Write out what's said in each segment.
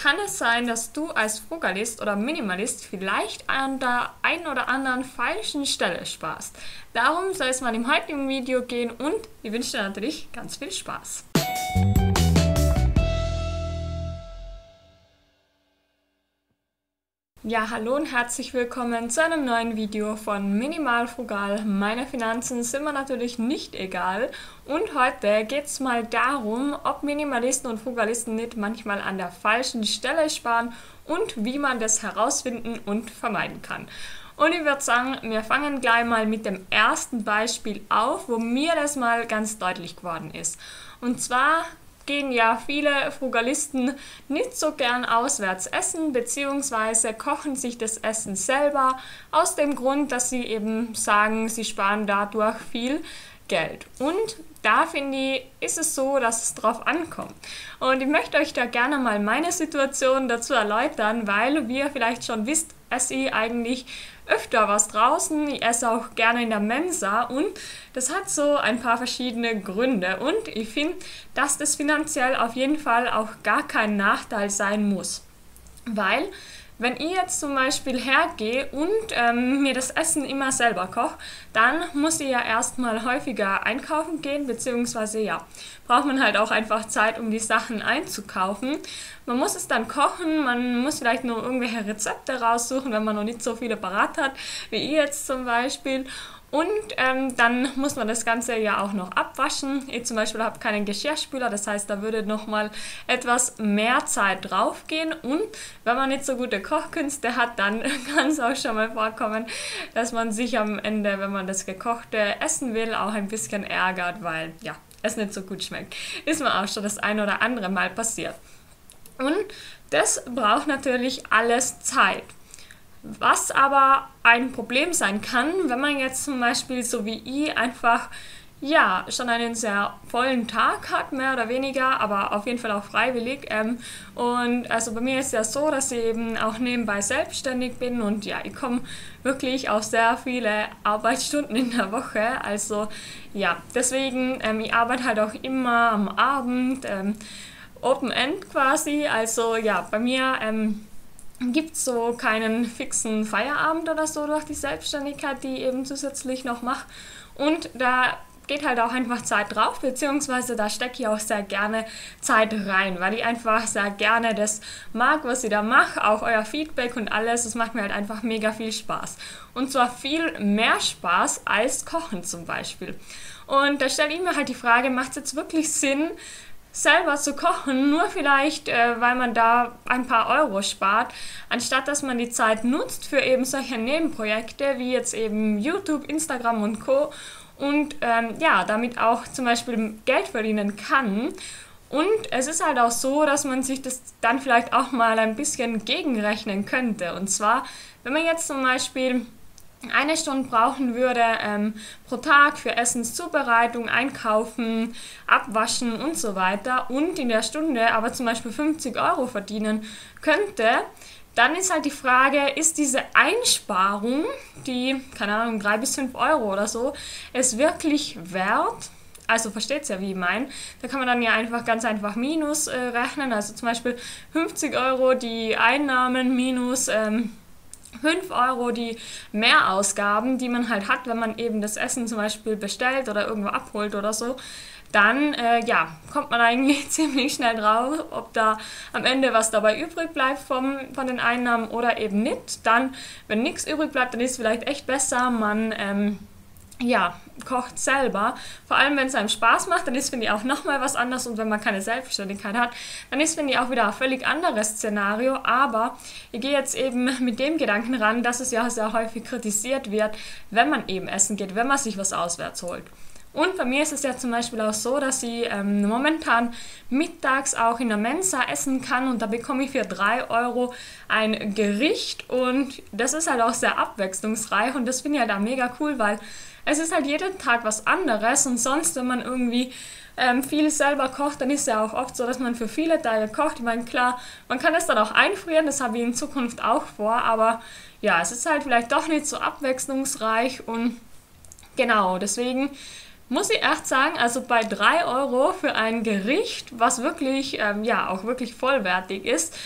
kann es sein, dass du als Frugalist oder Minimalist vielleicht an der einen oder anderen falschen Stelle sparst. Darum soll es mal im heutigen Video gehen und ich wünsche dir natürlich ganz viel Spaß. Ja, hallo und herzlich willkommen zu einem neuen Video von Minimal Frugal. Meine Finanzen sind mir natürlich nicht egal und heute geht es mal darum, ob Minimalisten und Frugalisten nicht manchmal an der falschen Stelle sparen und wie man das herausfinden und vermeiden kann. Und ich würde sagen, wir fangen gleich mal mit dem ersten Beispiel auf, wo mir das mal ganz deutlich geworden ist. Und zwar gehen ja viele Frugalisten nicht so gern auswärts essen, beziehungsweise kochen sich das Essen selber, aus dem Grund, dass sie eben sagen, sie sparen dadurch viel Geld. Und da finde ich, ist es so, dass es drauf ankommt. Und ich möchte euch da gerne mal meine Situation dazu erläutern, weil, wie ihr vielleicht schon wisst, esse ich eigentlich öfter was draußen. Ich esse auch gerne in der Mensa und das hat so ein paar verschiedene Gründe. Und ich finde, dass das finanziell auf jeden Fall auch gar kein Nachteil sein muss. Weil wenn ich jetzt zum Beispiel hergehe und ähm, mir das Essen immer selber koche, dann muss ich ja erstmal häufiger einkaufen gehen, beziehungsweise ja, braucht man halt auch einfach Zeit, um die Sachen einzukaufen. Man muss es dann kochen, man muss vielleicht nur irgendwelche Rezepte raussuchen, wenn man noch nicht so viele parat hat, wie ich jetzt zum Beispiel. Und ähm, dann muss man das Ganze ja auch noch abwaschen. Ich zum Beispiel habe keinen Geschirrspüler, das heißt, da würde nochmal etwas mehr Zeit draufgehen. Und wenn man nicht so gute Kochkünste hat, dann kann es auch schon mal vorkommen, dass man sich am Ende, wenn man das gekochte essen will, auch ein bisschen ärgert, weil ja, es nicht so gut schmeckt. Ist mir auch schon das ein oder andere Mal passiert. Und das braucht natürlich alles Zeit. Was aber ein Problem sein kann, wenn man jetzt zum Beispiel so wie ich einfach ja schon einen sehr vollen Tag hat, mehr oder weniger, aber auf jeden Fall auch freiwillig. Ähm, und also bei mir ist ja so, dass ich eben auch nebenbei selbstständig bin und ja, ich komme wirklich auf sehr viele Arbeitsstunden in der Woche. Also ja, deswegen, ähm, ich arbeite halt auch immer am Abend, ähm, Open End quasi. Also ja, bei mir ähm, gibt es so keinen fixen Feierabend oder so durch die Selbstständigkeit, die ich eben zusätzlich noch mache. Und da geht halt auch einfach Zeit drauf, beziehungsweise da stecke ich auch sehr gerne Zeit rein, weil ich einfach sehr gerne das mag, was ich da mache, auch euer Feedback und alles, das macht mir halt einfach mega viel Spaß. Und zwar viel mehr Spaß als Kochen zum Beispiel. Und da stelle ich mir halt die Frage, macht es jetzt wirklich Sinn, selber zu kochen, nur vielleicht, äh, weil man da ein paar Euro spart, anstatt dass man die Zeit nutzt für eben solche Nebenprojekte wie jetzt eben YouTube, Instagram und Co. Und ähm, ja, damit auch zum Beispiel Geld verdienen kann. Und es ist halt auch so, dass man sich das dann vielleicht auch mal ein bisschen gegenrechnen könnte. Und zwar, wenn man jetzt zum Beispiel eine Stunde brauchen würde ähm, pro Tag für Essenszubereitung, Einkaufen, Abwaschen und so weiter und in der Stunde aber zum Beispiel 50 Euro verdienen könnte, dann ist halt die Frage, ist diese Einsparung, die, keine Ahnung, 3 bis 5 Euro oder so, es wirklich wert? Also versteht ja, wie ich meine. Da kann man dann ja einfach ganz einfach Minus äh, rechnen. Also zum Beispiel 50 Euro die Einnahmen minus ähm, 5 Euro die Mehrausgaben, die man halt hat, wenn man eben das Essen zum Beispiel bestellt oder irgendwo abholt oder so, dann äh, ja, kommt man eigentlich ziemlich schnell drauf, ob da am Ende was dabei übrig bleibt vom, von den Einnahmen oder eben nicht. Dann, wenn nichts übrig bleibt, dann ist es vielleicht echt besser, man ähm, ja, kocht selber. Vor allem, wenn es einem Spaß macht, dann ist, finde ich, auch nochmal was anderes. Und wenn man keine Selbstständigkeit hat, dann ist, finde ich, auch wieder ein völlig anderes Szenario. Aber ich gehe jetzt eben mit dem Gedanken ran, dass es ja sehr häufig kritisiert wird, wenn man eben essen geht, wenn man sich was auswärts holt. Und bei mir ist es ja zum Beispiel auch so, dass ich ähm, momentan mittags auch in der Mensa essen kann und da bekomme ich für 3 Euro ein Gericht und das ist halt auch sehr abwechslungsreich und das finde ich halt auch mega cool, weil es ist halt jeden Tag was anderes und sonst, wenn man irgendwie ähm, viel selber kocht, dann ist ja auch oft so, dass man für viele Tage kocht. Ich meine, klar, man kann es dann auch einfrieren, das habe ich in Zukunft auch vor, aber ja, es ist halt vielleicht doch nicht so abwechslungsreich und genau, deswegen muss ich echt sagen, also bei 3 Euro für ein Gericht, was wirklich, ähm, ja, auch wirklich vollwertig ist,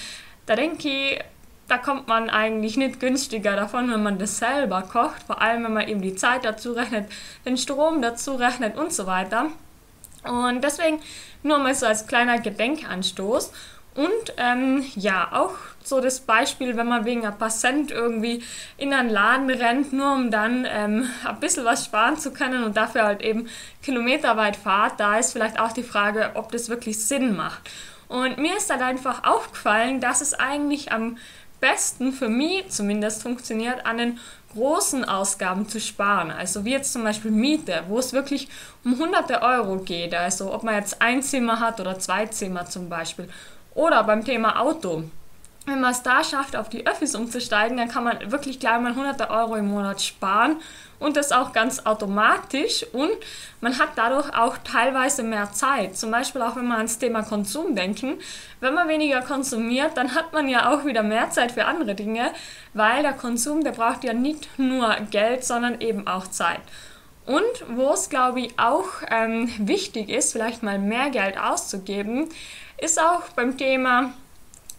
da denke ich, da kommt man eigentlich nicht günstiger davon, wenn man das selber kocht, vor allem wenn man eben die Zeit dazu rechnet, den Strom dazu rechnet und so weiter. Und deswegen nur mal so als kleiner Gedenkanstoß. Und ähm, ja, auch so das Beispiel, wenn man wegen ein paar Cent irgendwie in einen Laden rennt, nur um dann ähm, ein bisschen was sparen zu können und dafür halt eben kilometerweit fahrt, da ist vielleicht auch die Frage, ob das wirklich Sinn macht. Und mir ist halt einfach aufgefallen, dass es eigentlich am besten für mich zumindest funktioniert, an den großen Ausgaben zu sparen. Also wie jetzt zum Beispiel Miete, wo es wirklich um hunderte Euro geht. Also ob man jetzt ein Zimmer hat oder zwei Zimmer zum Beispiel. Oder beim Thema Auto wenn man es da schafft, auf die Öffis umzusteigen, dann kann man wirklich gleich mal hunderte Euro im Monat sparen und das auch ganz automatisch und man hat dadurch auch teilweise mehr Zeit. Zum Beispiel auch wenn wir ans Thema Konsum denken. Wenn man weniger konsumiert, dann hat man ja auch wieder mehr Zeit für andere Dinge, weil der Konsum, der braucht ja nicht nur Geld, sondern eben auch Zeit. Und wo es, glaube ich, auch ähm, wichtig ist, vielleicht mal mehr Geld auszugeben, ist auch beim Thema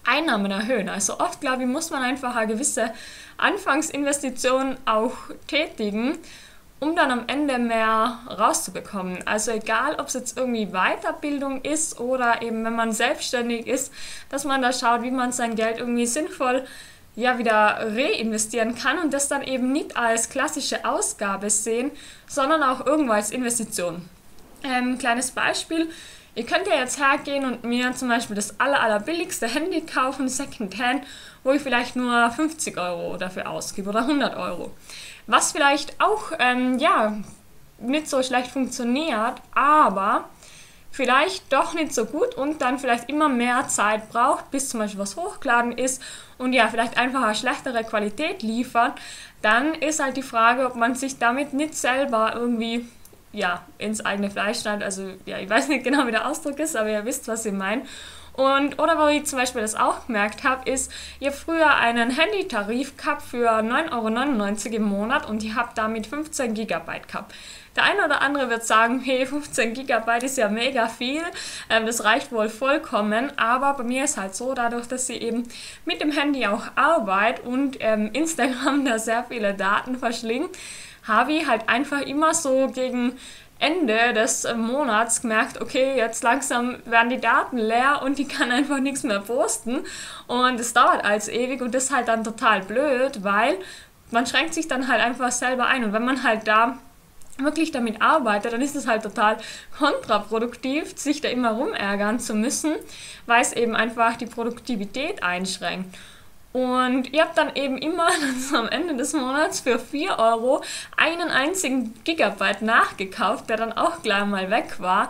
Einnahmen erhöhen. Also oft, glaube ich, muss man einfach eine gewisse Anfangsinvestition auch tätigen, um dann am Ende mehr rauszubekommen. Also egal, ob es jetzt irgendwie Weiterbildung ist oder eben wenn man selbstständig ist, dass man da schaut, wie man sein Geld irgendwie sinnvoll ja wieder reinvestieren kann und das dann eben nicht als klassische Ausgabe sehen, sondern auch irgendwo als Investition. Ähm, kleines Beispiel, Ihr könnt ja jetzt hergehen und mir zum Beispiel das aller, allerbilligste Handy kaufen, Secondhand, wo ich vielleicht nur 50 Euro dafür ausgebe oder 100 Euro. Was vielleicht auch, ähm, ja, nicht so schlecht funktioniert, aber vielleicht doch nicht so gut und dann vielleicht immer mehr Zeit braucht, bis zum Beispiel was hochgeladen ist und ja, vielleicht einfach eine schlechtere Qualität liefert, dann ist halt die Frage, ob man sich damit nicht selber irgendwie ja, ins eigene Fleisch schneidet. Also ja, ich weiß nicht genau, wie der Ausdruck ist, aber ihr wisst, was ich meine. Und, oder wo ich zum Beispiel das auch gemerkt habe, ist, ihr früher einen Handytarif gehabt für 9,99 Euro im Monat und ihr habt damit 15 Gigabyte gehabt. Der eine oder andere wird sagen, hey, 15 Gigabyte ist ja mega viel, ähm, das reicht wohl vollkommen, aber bei mir ist halt so, dadurch, dass ich eben mit dem Handy auch arbeite und ähm, Instagram da sehr viele Daten verschlingt, ich halt einfach immer so gegen Ende des Monats gemerkt, okay, jetzt langsam werden die Daten leer und ich kann einfach nichts mehr posten. Und es dauert als ewig und das ist halt dann total blöd, weil man schränkt sich dann halt einfach selber ein. Und wenn man halt da wirklich damit arbeitet, dann ist es halt total kontraproduktiv, sich da immer rumärgern zu müssen, weil es eben einfach die Produktivität einschränkt. Und ihr habt dann eben immer so am Ende des Monats für 4 Euro einen einzigen Gigabyte nachgekauft, der dann auch gleich mal weg war.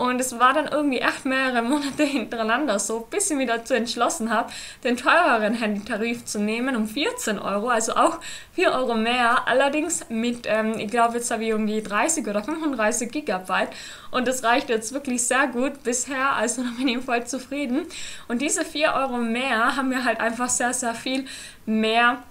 Und es war dann irgendwie echt mehrere Monate hintereinander so, bis ich mich dazu entschlossen habe, den teureren Handytarif zu nehmen um 14 Euro, also auch 4 Euro mehr, allerdings mit, ähm, ich glaube, jetzt habe ich irgendwie 30 oder 35 Gigabyte und das reicht jetzt wirklich sehr gut bisher, also bin ich voll zufrieden. Und diese 4 Euro mehr haben mir halt einfach sehr, sehr viel mehr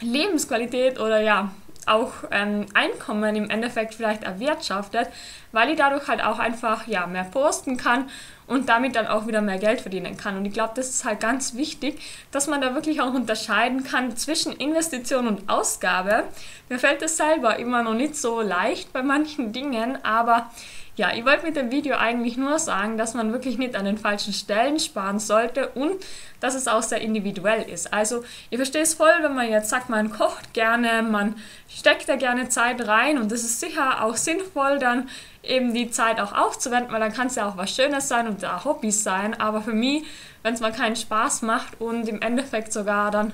Lebensqualität oder ja, auch ähm, Einkommen im Endeffekt vielleicht erwirtschaftet, weil ich dadurch halt auch einfach ja, mehr posten kann und damit dann auch wieder mehr Geld verdienen kann. Und ich glaube, das ist halt ganz wichtig, dass man da wirklich auch unterscheiden kann zwischen Investition und Ausgabe. Mir fällt es selber immer noch nicht so leicht bei manchen Dingen, aber ja, ich wollte mit dem Video eigentlich nur sagen, dass man wirklich nicht an den falschen Stellen sparen sollte und dass es auch sehr individuell ist. Also, ihr versteht es voll, wenn man jetzt sagt, man kocht gerne, man steckt da gerne Zeit rein und es ist sicher auch sinnvoll, dann eben die Zeit auch aufzuwenden, weil dann kann es ja auch was Schönes sein und da Hobbys sein. Aber für mich, wenn es mal keinen Spaß macht und im Endeffekt sogar dann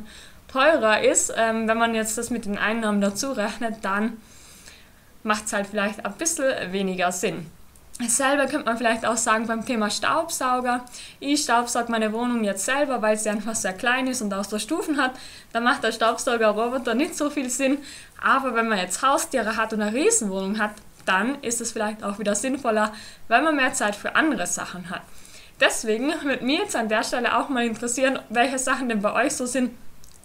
teurer ist, ähm, wenn man jetzt das mit den Einnahmen dazu rechnet, dann macht es halt vielleicht ein bisschen weniger Sinn. Selber könnte man vielleicht auch sagen beim Thema Staubsauger. Ich staubsauge meine Wohnung jetzt selber, weil sie einfach sehr klein ist und auch so Stufen hat. Da macht der Staubsaugerroboter nicht so viel Sinn. Aber wenn man jetzt Haustiere hat und eine Riesenwohnung hat, dann ist es vielleicht auch wieder sinnvoller, weil man mehr Zeit für andere Sachen hat. Deswegen würde mir jetzt an der Stelle auch mal interessieren, welche Sachen denn bei euch so sind,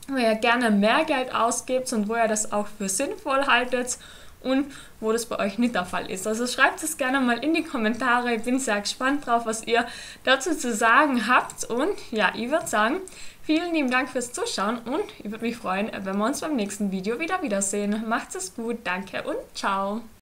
wo ihr gerne mehr Geld ausgibt und wo ihr das auch für sinnvoll haltet und wo das bei euch nicht der Fall ist. Also schreibt es gerne mal in die Kommentare. Ich bin sehr gespannt drauf, was ihr dazu zu sagen habt. Und ja, ich würde sagen, vielen lieben Dank fürs Zuschauen und ich würde mich freuen, wenn wir uns beim nächsten Video wieder wiedersehen. Macht es gut, danke und ciao.